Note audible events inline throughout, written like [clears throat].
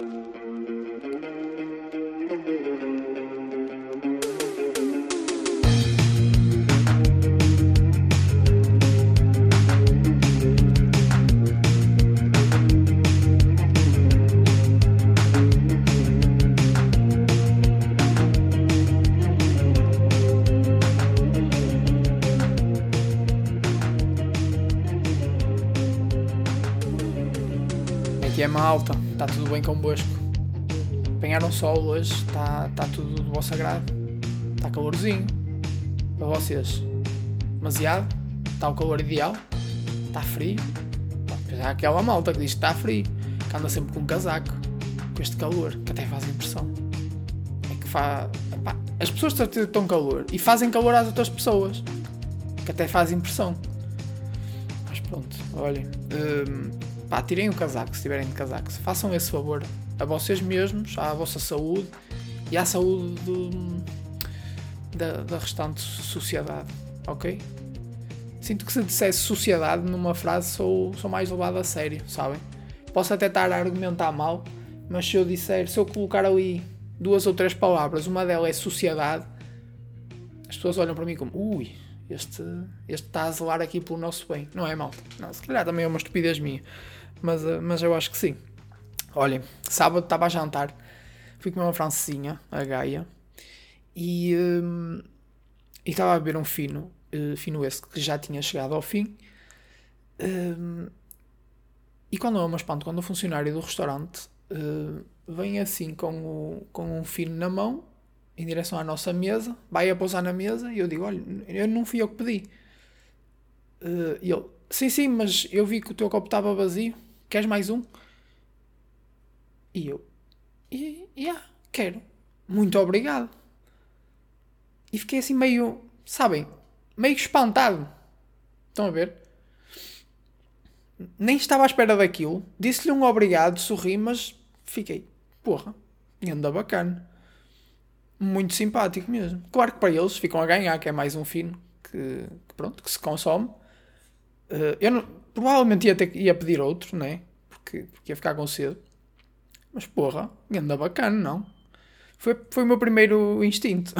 Aqui é está tudo bem convosco. Apanharam sol hoje, está tá tudo do vosso agrado. Está calorzinho. Para vocês, demasiado? Está o calor ideal? Está frio? Há aquela malta que diz que está frio, que anda sempre com um casaco, com este calor, que até faz impressão. É que faz. As pessoas estão calor e fazem calor às outras pessoas, que até faz impressão. Mas pronto, olhem. Hum, pá, tirem o casaco se tiverem de casaco. Façam esse favor a vocês mesmos, à vossa saúde e à saúde do, da, da restante sociedade, ok? Sinto que se dissesse sociedade numa frase sou, sou mais levado a sério, sabem? Posso até estar a argumentar mal, mas se eu disser, se eu colocar ali duas ou três palavras, uma delas é sociedade, as pessoas olham para mim como, ui, este, este está a zelar aqui pelo nosso bem. Não é mal. Não, se calhar também é uma estupidez minha. Mas, eh, mas eu acho que sim. Olhem, sábado estava a jantar, fui comer uma francesinha, a Gaia, e um, estava a beber um fino, uh, fino esse que já tinha chegado ao fim. Um, e quando eu me espanto, quando o funcionário do restaurante uh, vem assim com, o, com um fino na mão, em direção à nossa mesa, vai a pousar na mesa e eu digo: Olha, eu não fui eu que pedi. E ele: Sim, sim, mas eu vi que o teu copo estava vazio, queres mais um? E eu: e, Yeah, quero, muito obrigado. E fiquei assim meio, sabem, meio espantado. Estão a ver? Nem estava à espera daquilo. Disse-lhe um obrigado, sorri, mas fiquei, porra, anda bacana. Muito simpático mesmo. Claro que para eles ficam a ganhar, que é mais um fino que, que pronto, que se consome. Uh, eu não, provavelmente ia, ter, ia pedir outro, né? Porque, porque ia ficar com cedo. Mas porra, anda bacana, não? Foi, foi o meu primeiro instinto.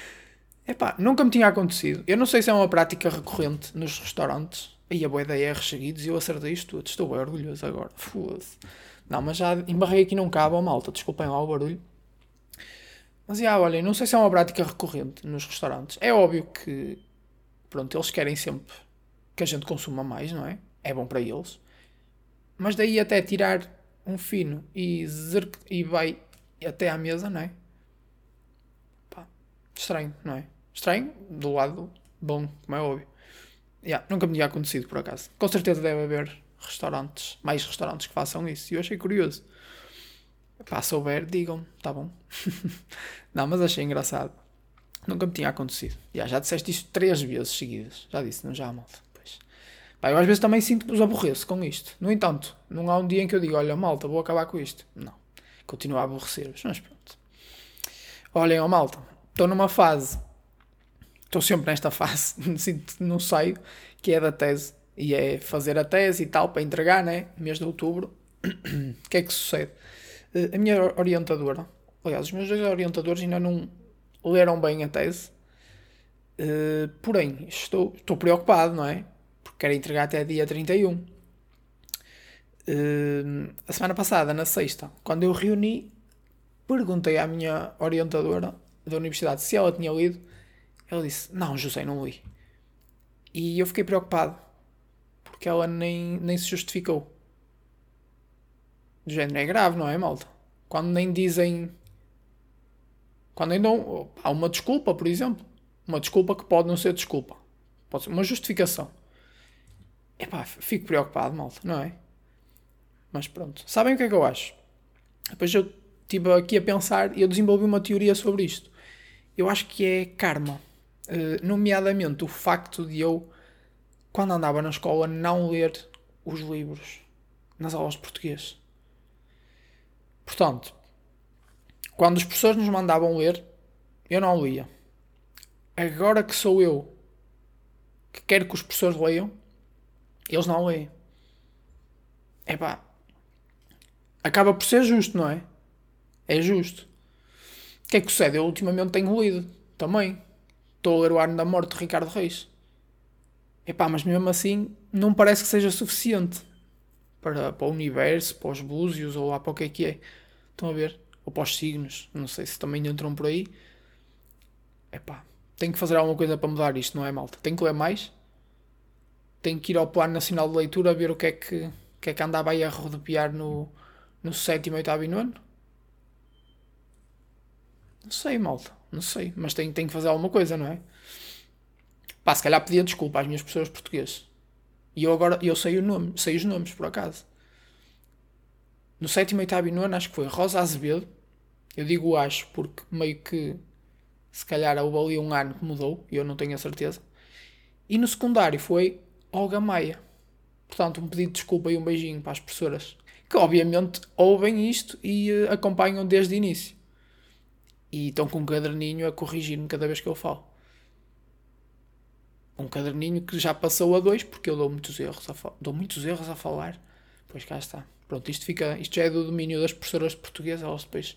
[laughs] Epá, nunca me tinha acontecido. Eu não sei se é uma prática recorrente nos restaurantes. Aí a boa ideia é seguidos e eu acertei isto tudo. Estou bem orgulhoso agora. Foda-se. Não, mas já embarrei aqui num cabo, malta. Desculpem lá o barulho. Mas, já, olhem, não sei se é uma prática recorrente nos restaurantes. É óbvio que, pronto, eles querem sempre que a gente consuma mais, não é? É bom para eles. Mas daí até tirar um fino e, zerk, e vai até à mesa, não é? Pá, estranho, não é? Estranho, do lado bom, como é óbvio. Yeah, nunca me tinha acontecido, por acaso. Com certeza deve haver restaurantes, mais restaurantes que façam isso. E eu achei curioso. Pá, se houver, digam-me, tá bom. [laughs] não, mas achei engraçado. Nunca me tinha acontecido. Yeah, já disseste isto três vezes seguidas. Já disse, não já, malta. Pá, eu às vezes também sinto que os aborreço com isto. No entanto, não há um dia em que eu digo, olha, malta, vou acabar com isto. Não. Continuo a aborrecer-vos. Mas pronto. Olhem, ó malta, estou numa fase. Estou sempre nesta fase, [laughs] sinto não saio, que é da tese. E é fazer a tese e tal, para entregar, né? Mês de outubro. [clears throat] O que é que sucede? a minha orientadora, aliás, os meus dois orientadores ainda não leram bem a tese, uh, porém, estou, estou preocupado, não é? Porque quero entregar até dia 31. Uh, a semana passada, na sexta, quando eu reuni, perguntei à minha orientadora da universidade se ela tinha lido. Ela disse: Não, José, não li. E eu fiquei preocupado porque ela nem, nem se justificou. Do género é grave, não é, malta? Quando nem dizem. Quando nem dão. Há uma desculpa, por exemplo. Uma desculpa que pode não ser desculpa. Pode ser uma justificação. Epá, fico preocupado, malta, não é? Mas pronto. Sabem o que é que eu acho? Depois eu estive aqui a pensar e eu desenvolvi uma teoria sobre isto. Eu acho que é karma. Uh, nomeadamente o facto de eu, quando andava na escola, não ler os livros nas aulas de português. Portanto, quando os professores nos mandavam ler, eu não lia. Agora que sou eu que quero que os professores leiam, eles não leem. Epá, acaba por ser justo, não é? É justo. O que é que sucede? Eu ultimamente tenho lido também. Estou a ler o Arno da Morte de Ricardo Reis. Epá, mas mesmo assim não parece que seja suficiente para, para o universo, para os búzios ou lá para o que é que é. Estão a ver? Ou para os signos. Não sei se também entram por aí. Epá, tenho que fazer alguma coisa para mudar isto, não é, malta? Tenho que ler mais. Tenho que ir ao Plano Nacional de Leitura a ver o que é que, que, é que andava aí a rodopiar no, no sétimo, oitavo e nono. Não sei, malta. Não sei. Mas tenho, tenho que fazer alguma coisa, não é? Pá, se calhar pedia desculpa às minhas pessoas portuguesas. E eu agora eu sei, o nome, sei os nomes, por acaso. No sétimo, oitavo e nono, acho que foi Rosa Azevedo. Eu digo acho porque meio que se calhar houve ali um ano que mudou, e eu não tenho a certeza. E no secundário foi Olga Maia. Portanto, um pedido de desculpa e um beijinho para as professoras que obviamente ouvem isto e uh, acompanham desde o início. E estão com um caderninho a corrigir-me cada vez que eu falo. Um caderninho que já passou a dois, porque eu dou muitos erros a, dou muitos erros a falar. Pois cá está. Pronto, isto, fica, isto já é do domínio das professoras de português, elas depois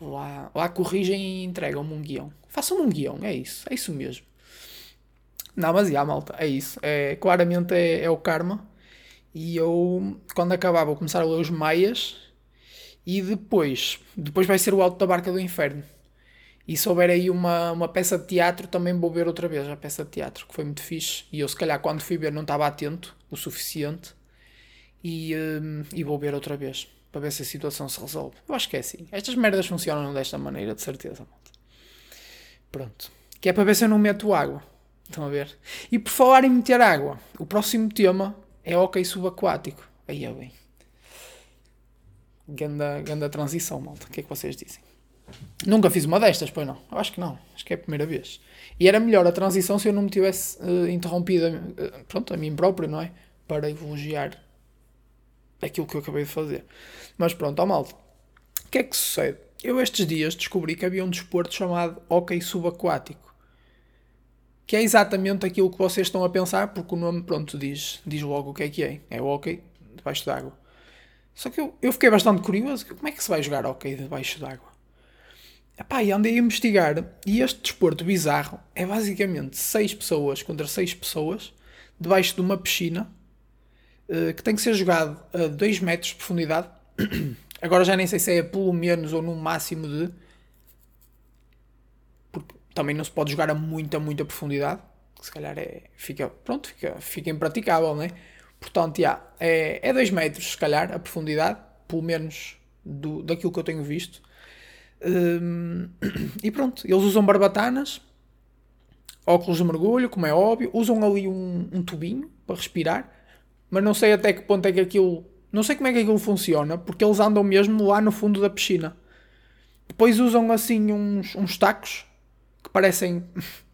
lá, lá corrigem e entregam-me um guião. Façam-me um guião, é isso, é isso mesmo. Não, mas já, malta, é isso. É, claramente é, é o karma. E eu, quando acabar, vou começar a ler os Maias. E depois, depois vai ser o Alto da Barca do Inferno. E se houver aí uma, uma peça de teatro, também vou ver outra vez a peça de teatro, que foi muito fixe. E eu, se calhar, quando fui ver, não estava atento o suficiente. E, um, e vou ver outra vez, para ver se a situação se resolve. Eu acho que é assim. Estas merdas funcionam desta maneira, de certeza. Pronto. Que é para ver se eu não meto água. Estão a ver? E por falar em meter água, o próximo tema é hockey subaquático. Aí é bem. Ganda, ganda transição, malta. O que é que vocês dizem? Nunca fiz uma destas, pois não? Eu acho que não. Acho que é a primeira vez. E era melhor a transição se eu não me tivesse uh, interrompido, uh, pronto, a mim próprio, não é? Para elogiar aquilo que eu acabei de fazer. Mas pronto, ó malta. O que é que sucede? Eu estes dias descobri que havia um desporto chamado hockey subaquático que é exatamente aquilo que vocês estão a pensar, porque o nome, pronto, diz, diz logo o que é que é. É o hockey debaixo d'água. Só que eu, eu fiquei bastante curioso, como é que se vai jogar hockey debaixo d'água? Epá, e andei a investigar, e este desporto bizarro é basicamente 6 pessoas contra 6 pessoas, debaixo de uma piscina, uh, que tem que ser jogado a 2 metros de profundidade. [clears throat] Agora já nem sei se é pelo menos ou no máximo de também não se pode jogar a muita, muita profundidade. Se calhar é, fica, pronto, fica, fica impraticável, né? Portanto, é 2 é metros, se calhar, a profundidade, pelo menos do, daquilo que eu tenho visto. Hum, e pronto, eles usam barbatanas, óculos de mergulho, como é óbvio, usam ali um, um tubinho para respirar, mas não sei até que ponto é que aquilo. Não sei como é que aquilo funciona, porque eles andam mesmo lá no fundo da piscina. Depois usam assim uns, uns tacos parecem. [laughs]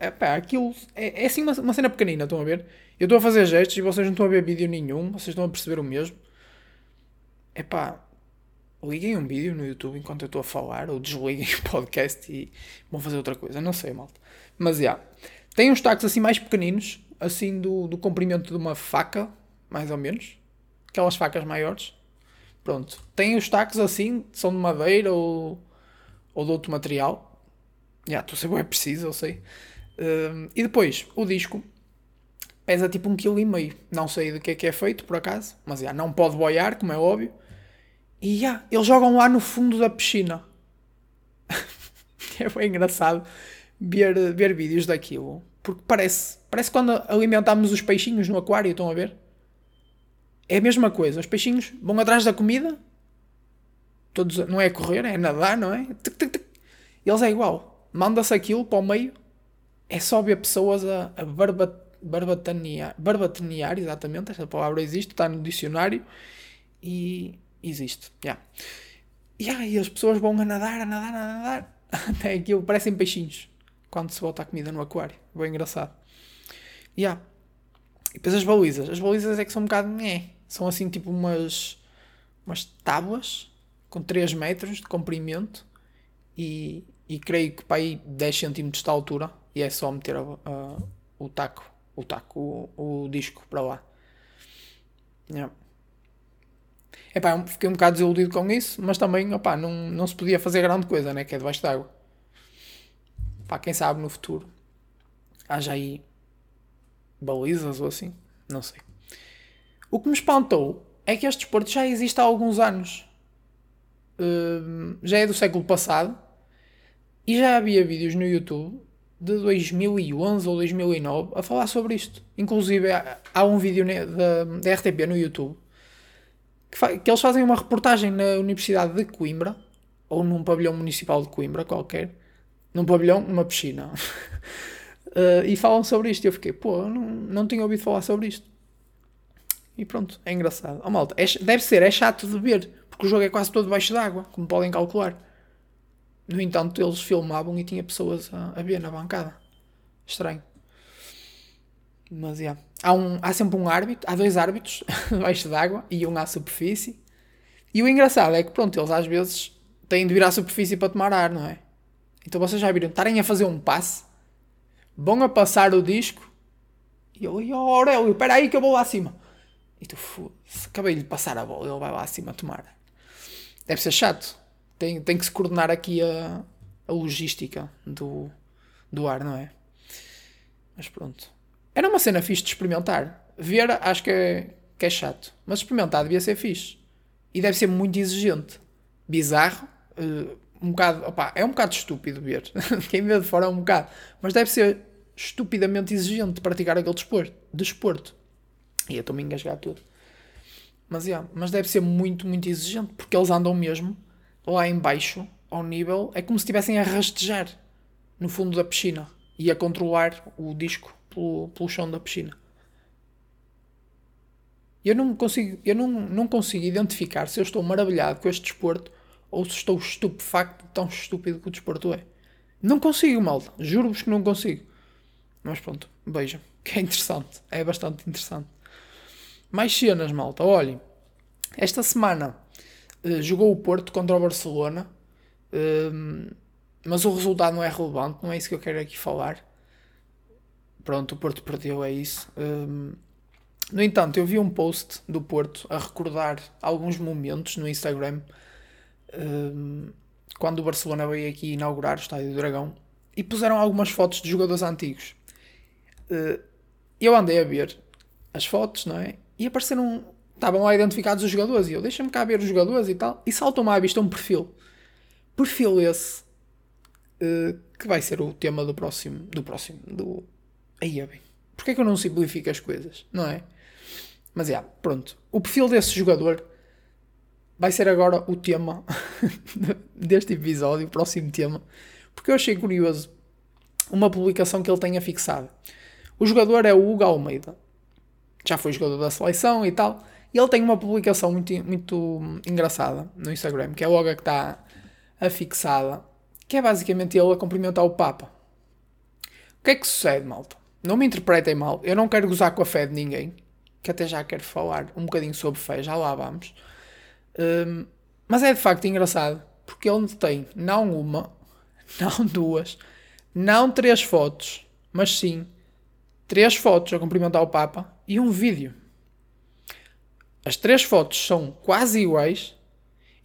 É, é, aquilo é, é assim uma, uma, cena pequenina, estão a ver? Eu estou a fazer gestos e vocês não estão a ver vídeo nenhum, vocês estão a perceber o mesmo. É pá, liguem um vídeo no YouTube enquanto eu estou a falar, ou desliguem [laughs] o podcast e vão fazer outra coisa, não sei, malta. Mas já, yeah. tem uns tacos assim mais pequeninos, assim do, do comprimento de uma faca, mais ou menos, aquelas facas maiores. Pronto, tem os tacos assim, são de madeira ou, ou de outro material Já, estou a ser bem preciso, eu sei. Uh, e depois, o disco pesa tipo um quilo e meio. Não sei do que é que é feito, por acaso. Mas já, não pode boiar, como é óbvio. E já, eles jogam lá no fundo da piscina. [laughs] é bem engraçado ver, ver vídeos daquilo. Porque parece, parece quando alimentamos os peixinhos no aquário, estão a ver? É a mesma coisa. Os peixinhos vão atrás da comida. Todos, não é correr, é nadar, não é? Eles é igual manda-se aquilo para o meio, é só ver pessoas a, a barba, exatamente, esta palavra existe, está no dicionário e existe. Yeah. Yeah, e as pessoas vão a nadar, a nadar, a nadar, [laughs] até aquilo, parecem peixinhos quando se bota a comida no aquário. Bem engraçado. Yeah. E depois as balizas. As balizas é que são um bocado. É, são assim tipo umas, umas tábuas com 3 metros de comprimento e, e creio que para aí 10 cm de altura e é só meter o taco, o taco, o, o, disco para lá. Yeah. Epá, fiquei um bocado desiludido com isso, mas também, opá, não, não se podia fazer grande coisa, né? Que é debaixo d'água. Pá, quem sabe no futuro haja aí balizas ou assim, não sei. O que me espantou é que este desporto já existe há alguns anos. Uh, já é do século passado e já havia vídeos no YouTube de 2011 ou 2009 a falar sobre isto. Inclusive há, há um vídeo da, RTP no YouTube que, que, eles fazem uma reportagem na Universidade de Coimbra ou num pavilhão municipal de Coimbra qualquer, num pavilhão, numa piscina. uh, [laughs] e falam sobre isto. E eu fiquei, pô, não, não tinha ouvido falar sobre isto. E pronto, é engraçado. Oh, malta, é, deve ser, é chato de ver, porque o jogo é quase todo debaixo d'água, como podem calcular. No entanto, eles filmavam e tinha pessoas a, a ver na bancada. Estranho. Mas, yeah. há, um, há sempre um árbitro, há dois árbitros [laughs] debaixo d'água e um à superfície. E o engraçado é que, pronto, eles às vezes têm de vir à superfície para tomar ar, não é? Então vocês já viram, estarem a fazer um passe, vão a passar o disco e eu, oh, Aurélio, espera aí que eu vou lá acima. E tu, acabei de passar a bola, ele vai lá acima tomar. Deve ser chato tem, tem que se coordenar aqui a, a logística do, do ar, não é? Mas pronto. Era uma cena fixe de experimentar. Ver, acho que é, que é chato. Mas experimentar devia ser fixe. E deve ser muito exigente. Bizarro. Uh, um bocado. Opa, é um bocado estúpido ver. [laughs] Quem vê de fora é um bocado. Mas deve ser estupidamente exigente praticar aquele desporto. desporto. E eu estou-me a engasgar tudo. Mas, yeah, mas deve ser muito, muito exigente. Porque eles andam mesmo lá embaixo, ao nível, é como se estivessem a rastejar no fundo da piscina e a controlar o disco pelo, pelo chão da piscina. Eu não consigo, eu não, não consigo identificar se eu estou maravilhado com este desporto ou se estou estupefacto tão estúpido que o desporto é. Não consigo, malta. Juro-vos que não consigo. Mas pronto, vejam. Que é interessante. É bastante interessante. Mais cenas, malta. Olhem. Esta semana eh, jogou o Porto contra o Barcelona, uh, mas o resultado não é relevante, não é isso que eu quero aqui falar. Pronto, o Porto perdeu, é isso. Uh, no entanto, eu vi um post do Porto a recordar alguns momentos no Instagram quando o Barcelona veio aqui inaugurar o Estádio do Dragão e puseram algumas fotos de jogadores antigos. eu andei a ver as fotos, não é? E apareceram estavam lá identificados os jogadores e eu deixa-me cá ver os jogadores e tal, e saltam-me à vista um perfil. Perfil esse uh, que vai ser o tema do próximo. Do próximo. Do. Aí é bem. Porquê é que eu não simplifico as coisas? Não é? Mas é, pronto. O perfil desse jogador vai ser agora o tema [laughs] deste episódio, o próximo tema, porque eu achei curioso uma publicação que ele tenha fixado. O jogador é o Hugo Almeida. Já foi jogador da seleção e tal. E ele tem uma publicação muito, muito engraçada no Instagram, que é logo a que está afixada, que é basicamente ele a cumprimentar o Papa. O que é que sucede, malta? Não me interpretem mal, eu não quero gozar com a fé de ninguém, que até já quero falar um bocadinho sobre fé, já lá vamos. Um, mas é de facto engraçado, porque ele tem não uma, não duas, não três fotos, mas sim três fotos a cumprimentar o Papa e um vídeo as três fotos são quase iguais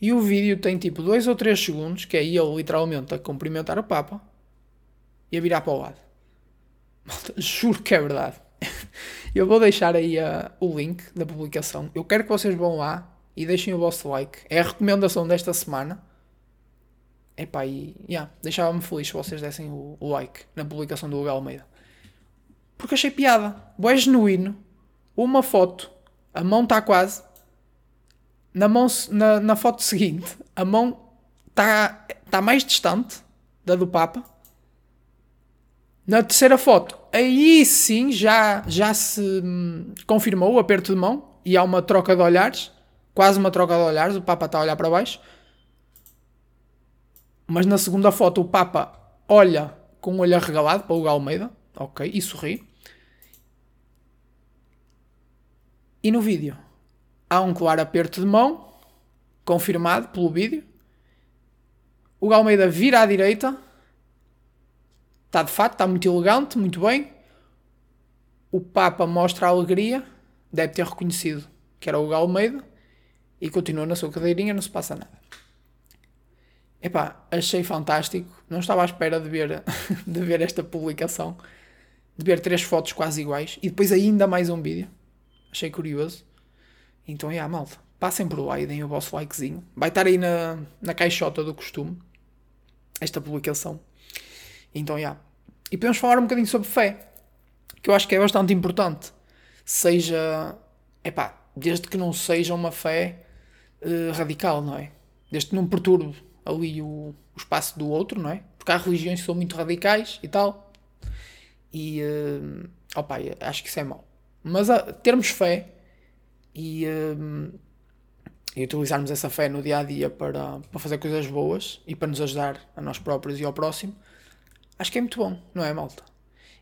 e o vídeo tem tipo 2 ou 3 segundos, que é ele literalmente a cumprimentar o Papa e a virar para o lado. Malta, [laughs] juro que é verdade. [laughs] Eu vou deixar aí uh, o link da publicação. Eu quero que vocês vão lá e deixem o vosso like. É a recomendação desta semana. Epá, e yeah, deixava-me feliz se vocês dessem o, o, like na publicação do Hugo Almeida. Porque achei piada. Boé genuíno. Uma foto a mão está quase. Na, mão, na, na foto seguinte, a mão está tá mais distante da do Papa. Na terceira foto, aí sim já, já se hum, confirmou o aperto de mão e há uma troca de olhares, quase uma troca de olhares. O Papa está a olhar para baixo, mas na segunda foto, o Papa olha com o olho arregalado para o Almeida, ok, e sorri. E no vídeo há um claro aperto de mão, confirmado pelo vídeo. O Galmeida vira à direita, está de fato, está muito elegante, muito bem. O Papa mostra a alegria, deve ter reconhecido que era o Galmeida. E continua na sua cadeirinha, não se passa nada. Epá, achei fantástico. Não estava à espera de ver, [laughs] de ver esta publicação. De ver três fotos quase iguais. E depois ainda mais um vídeo. Achei curioso. Então, é, yeah, malta. Passem por lá e deem o vosso likezinho. Vai estar aí na, na caixota do costume. Esta publicação. Então, já. Yeah. E podemos falar um bocadinho sobre fé. Que eu acho que é bastante importante. Seja. Epá, desde que não seja uma fé uh, radical, não é? Desde que não perturbe ali o, o espaço do outro, não é? Porque há religiões que são muito radicais e tal. E, uh, opa, acho que isso é mau. Mas uh, termos fé e, uh, e utilizarmos essa fé no dia a dia para, para fazer coisas boas e para nos ajudar a nós próprios e ao próximo, acho que é muito bom, não é, malta?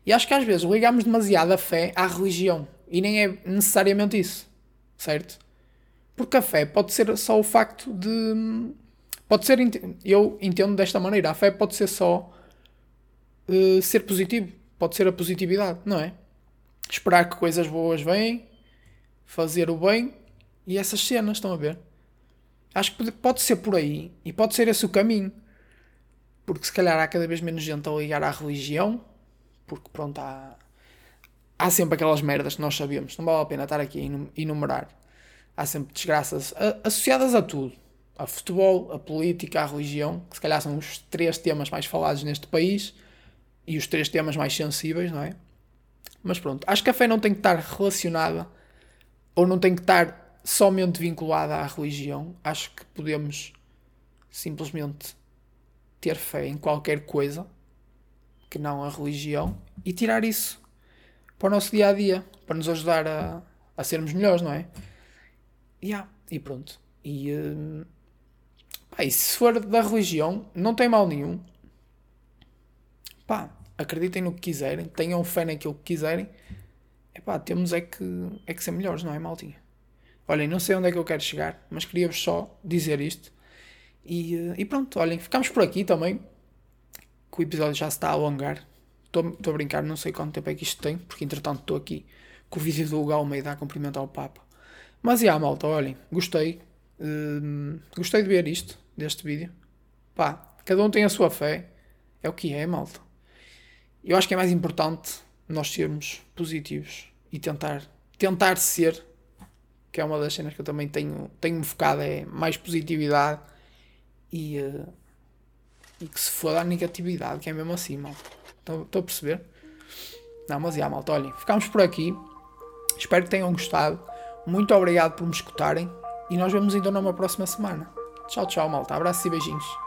E acho que às vezes ligamos demasiado a fé à religião e nem é necessariamente isso, certo? Porque a fé pode ser só o facto de Pode ser, eu entendo desta maneira, a fé pode ser só uh, ser positivo, pode ser a positividade, não é? Esperar que coisas boas venham, fazer o bem e essas cenas, estão a ver? Acho que pode ser por aí e pode ser esse o caminho. Porque se calhar há cada vez menos gente a ligar à religião, porque pronto, há, há sempre aquelas merdas que nós sabemos, não vale a pena estar aqui a enumerar. Há sempre desgraças associadas a tudo a futebol, a política, a religião, que se calhar são os três temas mais falados neste país e os três temas mais sensíveis, não é? Mas pronto, acho que a fé não tem que estar relacionada ou não tem que estar somente vinculada à religião. Acho que podemos simplesmente ter fé em qualquer coisa que não a religião e tirar isso para o nosso dia a dia, para nos ajudar a, a sermos melhores, não é? Yeah, e pronto. E, uh, Pá, e se for da religião, não tem mal nenhum. Pá, acreditem no que quiserem, tenham fé naquilo que quiserem. É pá, temos é que, é que ser melhores, não é, maltinha? Olhem, não sei onde é que eu quero chegar, mas queria-vos só dizer isto. E, eh, e pronto, olhem, ficamos por aqui também. Que o episódio já se está a alongar. Estou a brincar, não sei quanto tempo é que isto tem, porque entretanto estou aqui com o vídeo do Hugo Almeida a cumprimentar o Papa. Mas e yeah, malta, olhem, gostei. Uh, gostei de ver isto deste vídeo. Pá, cada um tem a sua fé. É o que é, malta. Eu acho que é mais importante nós sermos positivos e tentar, tentar ser, que é uma das cenas que eu também tenho, tenho focado, é mais positividade e, uh, e que se for a negatividade, que é mesmo assim, malta. Estão a perceber? Não, mas já, malta, olhem, ficamos por aqui. Espero que tenham gostado. Muito obrigado por me escutarem e nós vemos então numa próxima semana. Tchau, tchau, malta. Abraços e beijinhos.